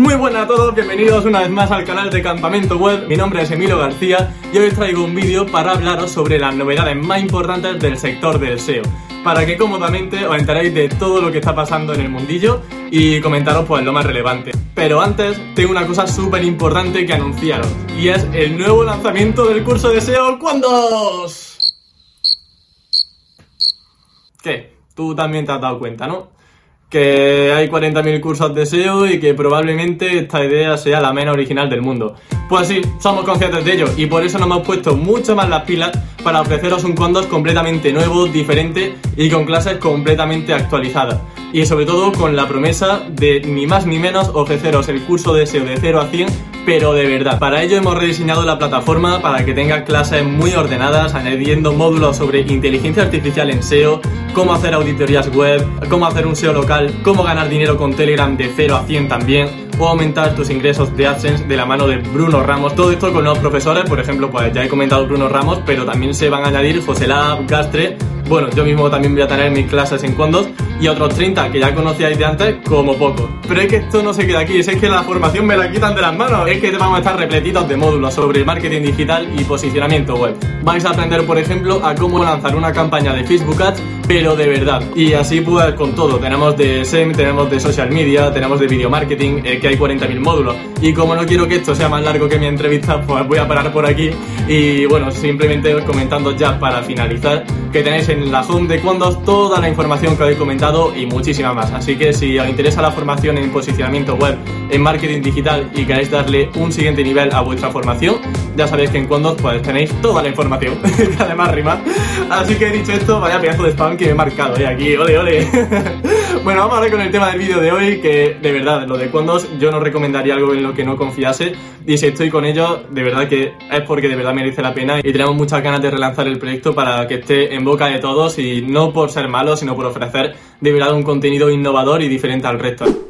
Muy buenas a todos, bienvenidos una vez más al canal de Campamento Web. Mi nombre es Emilio García y hoy os traigo un vídeo para hablaros sobre las novedades más importantes del sector del SEO. Para que cómodamente os enteréis de todo lo que está pasando en el mundillo y comentaros pues lo más relevante. Pero antes tengo una cosa súper importante que anunciaros y es el nuevo lanzamiento del curso de SEO cuando... ¿Qué? Tú también te has dado cuenta, ¿no? Que hay 40.000 cursos de SEO y que probablemente esta idea sea la menos original del mundo. Pues sí, somos conscientes de ello y por eso nos hemos puesto mucho más las pilas para ofreceros un Condos completamente nuevo, diferente y con clases completamente actualizadas. Y sobre todo con la promesa de ni más ni menos ofreceros el curso de SEO de 0 a 100 pero de verdad. Para ello hemos rediseñado la plataforma para que tenga clases muy ordenadas, añadiendo módulos sobre inteligencia artificial en SEO, cómo hacer auditorías web, cómo hacer un SEO local, cómo ganar dinero con Telegram de 0 a 100 también, o aumentar tus ingresos de AdSense de la mano de Bruno Ramos. Todo esto con nuevos profesores, por ejemplo, pues ya he comentado Bruno Ramos, pero también se van a añadir José Lab, Gastre, bueno, yo mismo también voy a tener mis clases en Condos y otros 30 que ya conocíais de antes como poco. Pero es que esto no se queda aquí, es que la formación me la quitan de las manos. Es que vamos a estar repletitos de módulos sobre marketing digital y posicionamiento web. Vais a aprender, por ejemplo, a cómo lanzar una campaña de Facebook Ads, pero de verdad. Y así pues con todo. Tenemos de SEM, tenemos de social media, tenemos de video marketing, eh, que hay 40.000 módulos. Y como no quiero que esto sea más largo que mi entrevista, pues voy a parar por aquí. Y bueno, simplemente comentando ya para finalizar que tenéis en la home de Condos toda la información que os he y muchísima más. Así que si os interesa la formación en posicionamiento web, en marketing digital y queréis darle un siguiente nivel a vuestra formación, ya sabéis que en Condos pues tenéis toda la información, que además rima. Así que dicho esto, vaya pedazo de spam que me he marcado, ¿eh? Aquí, ole, ole. bueno, vamos a ver con el tema del vídeo de hoy, que de verdad, lo de Condos yo no recomendaría algo en lo que no confiase. Y si estoy con ellos, de verdad que es porque de verdad merece la pena y tenemos muchas ganas de relanzar el proyecto para que esté en boca de todos y no por ser malo, sino por ofrecer de verdad un contenido innovador y diferente al resto.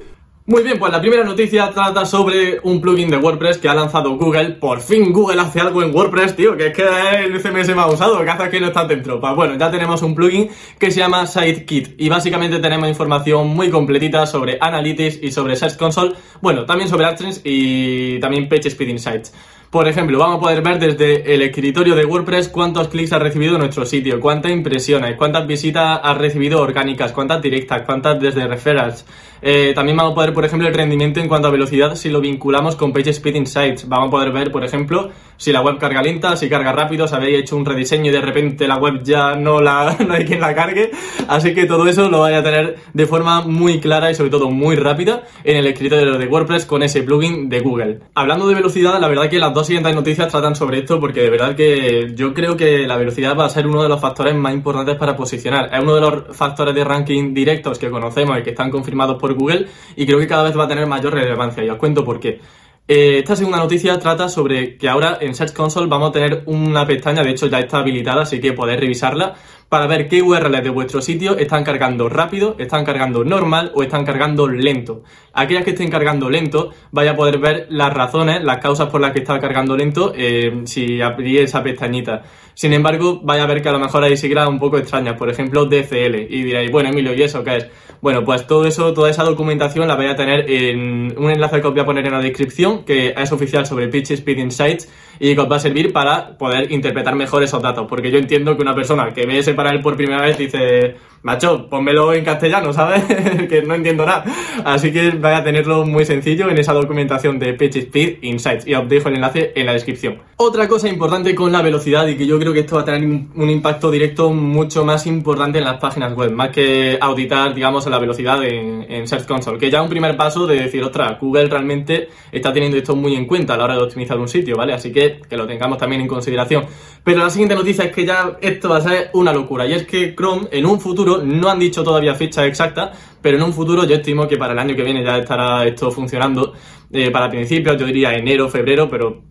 Muy bien, pues la primera noticia trata sobre un plugin de WordPress que ha lanzado Google. Por fin Google hace algo en WordPress, tío, que es que el CMS más usado, que hace que no está dentro. Pues bueno, ya tenemos un plugin que se llama SiteKit y básicamente tenemos información muy completita sobre Analytics y sobre Search Console, bueno, también sobre AdSense y también PageSpeed Insights. Por ejemplo, vamos a poder ver desde el escritorio de WordPress cuántos clics ha recibido nuestro sitio, cuántas impresiones, cuántas visitas ha recibido orgánicas, cuántas directas, cuántas desde referrals. Eh, también vamos a poder, por ejemplo, el rendimiento en cuanto a velocidad si lo vinculamos con PageSpeed Insights. Vamos a poder ver, por ejemplo, si la web carga lenta, si carga rápido, si habéis hecho un rediseño y de repente la web ya no, la, no hay quien la cargue. Así que todo eso lo vais a tener de forma muy clara y sobre todo muy rápida en el escritorio de WordPress con ese plugin de Google. Hablando de velocidad, la verdad que las dos siguientes noticias tratan sobre esto porque de verdad que yo creo que la velocidad va a ser uno de los factores más importantes para posicionar. Es uno de los factores de ranking directos que conocemos y que están confirmados por Google y creo que cada vez va a tener mayor relevancia y os cuento por qué. Eh, esta segunda noticia trata sobre que ahora en Search Console vamos a tener una pestaña, de hecho ya está habilitada, así que podéis revisarla para ver qué URLs de vuestro sitio están cargando rápido, están cargando normal o están cargando lento. Aquellas que estén cargando lento, vaya a poder ver las razones, las causas por las que está cargando lento eh, si abrí esa pestañita. Sin embargo, vaya a ver que a lo mejor hay siglas un poco extrañas, por ejemplo DCL, y diréis, bueno Emilio, ¿y eso qué es? Bueno, pues todo eso, toda esa documentación la voy a tener en un enlace que os voy a poner en la descripción, que es oficial sobre Pitch Speed Insights y que os va a servir para poder interpretar mejor esos datos. Porque yo entiendo que una persona que ve ese para él por primera vez dice, macho, pónmelo en castellano, ¿sabes? que no entiendo nada. Así que vais a tenerlo muy sencillo en esa documentación de PageSpeed Insights y os dejo el enlace en la descripción. Otra cosa importante con la velocidad y que yo creo que esto va a tener un impacto directo mucho más importante en las páginas web, más que auditar, digamos, la velocidad en, Search Console, que ya un primer paso de decir, ostras, Google realmente está teniendo esto muy en cuenta a la hora de optimizar un sitio, ¿vale? Así que que lo tengamos también en consideración. Pero la siguiente noticia es que ya esto va a ser una locura y es que Chrome en un futuro no han dicho todavía fecha exacta, pero en un futuro yo estimo que para el año que viene ya estará esto funcionando. Eh, para principios, yo diría enero, febrero, pero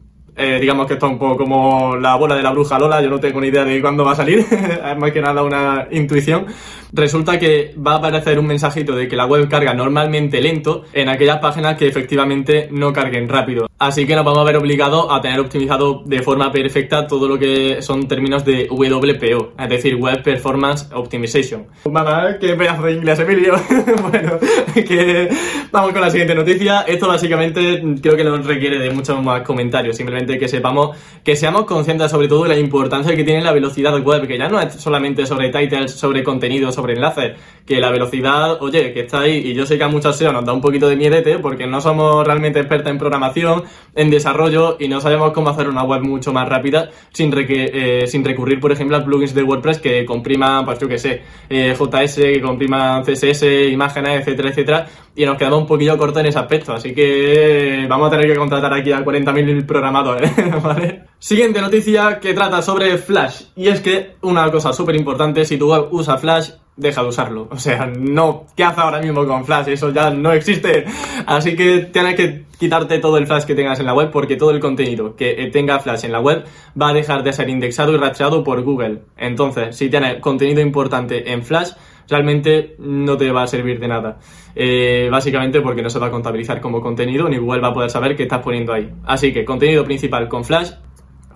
eh, digamos que esto es un poco como la bola de la bruja Lola, yo no tengo ni idea de cuándo va a salir, es más que nada una intuición. Resulta que va a aparecer un mensajito de que la web carga normalmente lento en aquellas páginas que efectivamente no carguen rápido. Así que nos vamos a ver obligados a tener optimizado de forma perfecta todo lo que son términos de WPO, es decir, Web Performance Optimization. Mamá, qué pedazo de inglés, Emilio. bueno, que vamos con la siguiente noticia. Esto básicamente creo que no requiere de muchos más comentarios, simplemente que sepamos, que seamos conscientes sobre todo de la importancia que tiene la velocidad web, que ya no es solamente sobre titles, sobre contenido, sobre enlaces, que la velocidad, oye, que está ahí, y yo sé que a muchos SEO nos da un poquito de miedete, porque no somos realmente expertos en programación, en desarrollo, y no sabemos cómo hacer una web mucho más rápida sin, eh, sin recurrir, por ejemplo, a plugins de WordPress que compriman, pues yo que sé, eh, JS, que compriman CSS, imágenes, etcétera, etcétera, y nos quedamos un poquillo cortos en ese aspecto, así que vamos a tener que contratar aquí a 40.000 programadores, ¿vale? Siguiente noticia que trata sobre Flash, y es que una cosa súper importante, si tu web usa Flash, deja de usarlo. O sea, no, ¿qué hace ahora mismo con Flash? Eso ya no existe. Así que tienes que quitarte todo el Flash que tengas en la web porque todo el contenido que tenga Flash en la web va a dejar de ser indexado y rastreado por Google. Entonces, si tienes contenido importante en Flash, realmente no te va a servir de nada. Eh, básicamente porque no se va a contabilizar como contenido ni Google va a poder saber qué estás poniendo ahí. Así que contenido principal con Flash,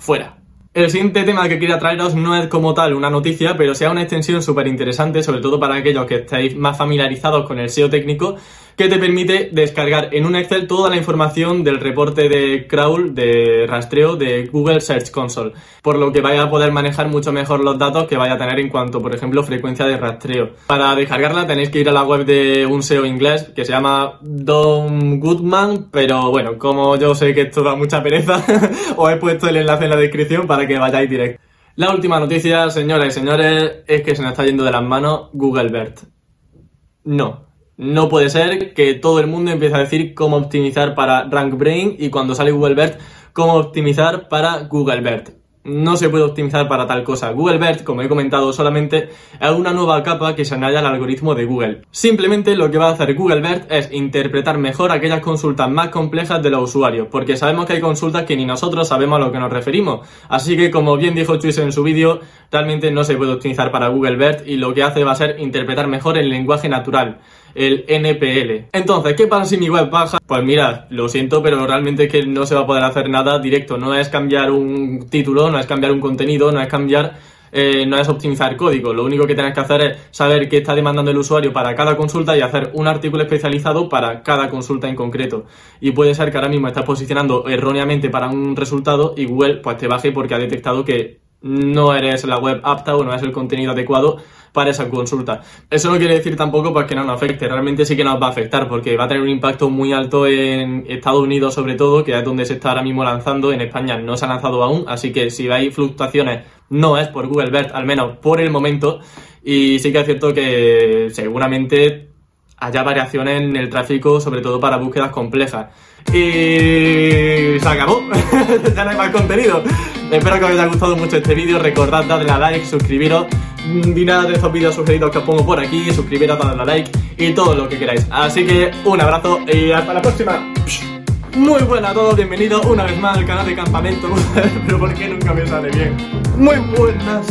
fuera. El siguiente tema que quería traeros no es como tal una noticia, pero sea una extensión súper interesante, sobre todo para aquellos que estáis más familiarizados con el SEO técnico, que te permite descargar en un Excel toda la información del reporte de crawl, de rastreo de Google Search Console, por lo que vaya a poder manejar mucho mejor los datos que vaya a tener en cuanto, por ejemplo, frecuencia de rastreo. Para descargarla tenéis que ir a la web de un SEO inglés que se llama Don Goodman, pero bueno, como yo sé que esto da mucha pereza, os he puesto el enlace en la descripción para que vayáis directo. La última noticia, señoras y señores, es que se nos está yendo de las manos Google BERT. No, no puede ser que todo el mundo empiece a decir cómo optimizar para RankBrain y cuando sale Google BERT, cómo optimizar para Google BERT no se puede optimizar para tal cosa. Google BERT, como he comentado, solamente es una nueva capa que se añade al algoritmo de Google. Simplemente lo que va a hacer Google BERT es interpretar mejor aquellas consultas más complejas de los usuarios, porque sabemos que hay consultas que ni nosotros sabemos a lo que nos referimos. Así que, como bien dijo Chuis en su vídeo, realmente no se puede optimizar para Google BERT y lo que hace va a ser interpretar mejor el lenguaje natural el NPL. Entonces, ¿qué pasa si mi web baja? Pues mira, lo siento, pero realmente es que no se va a poder hacer nada directo. No es cambiar un título, no es cambiar un contenido, no es cambiar eh, no es optimizar código. Lo único que tienes que hacer es saber qué está demandando el usuario para cada consulta y hacer un artículo especializado para cada consulta en concreto. Y puede ser que ahora mismo estás posicionando erróneamente para un resultado y Google pues te baje porque ha detectado que no eres la web apta o no es el contenido adecuado para esa consulta. Eso no quiere decir tampoco pues, que no nos afecte, realmente sí que nos va a afectar porque va a tener un impacto muy alto en Estados Unidos sobre todo, que es donde se está ahora mismo lanzando, en España no se ha lanzado aún, así que si hay fluctuaciones no es por Google BERT, al menos por el momento, y sí que es cierto que seguramente haya variaciones en el tráfico, sobre todo para búsquedas complejas. Y se acabó, ya no hay más contenido. Espero que os haya gustado mucho este vídeo, recordad darle a like, suscribiros ni nada de estos vídeos sugeridos que os pongo por aquí, suscribiros, darle a like y todo lo que queráis. Así que un abrazo y hasta la próxima. Muy buenas a todos, bienvenidos una vez más al canal de Campamento, pero ¿por qué nunca me sale bien? Muy buenas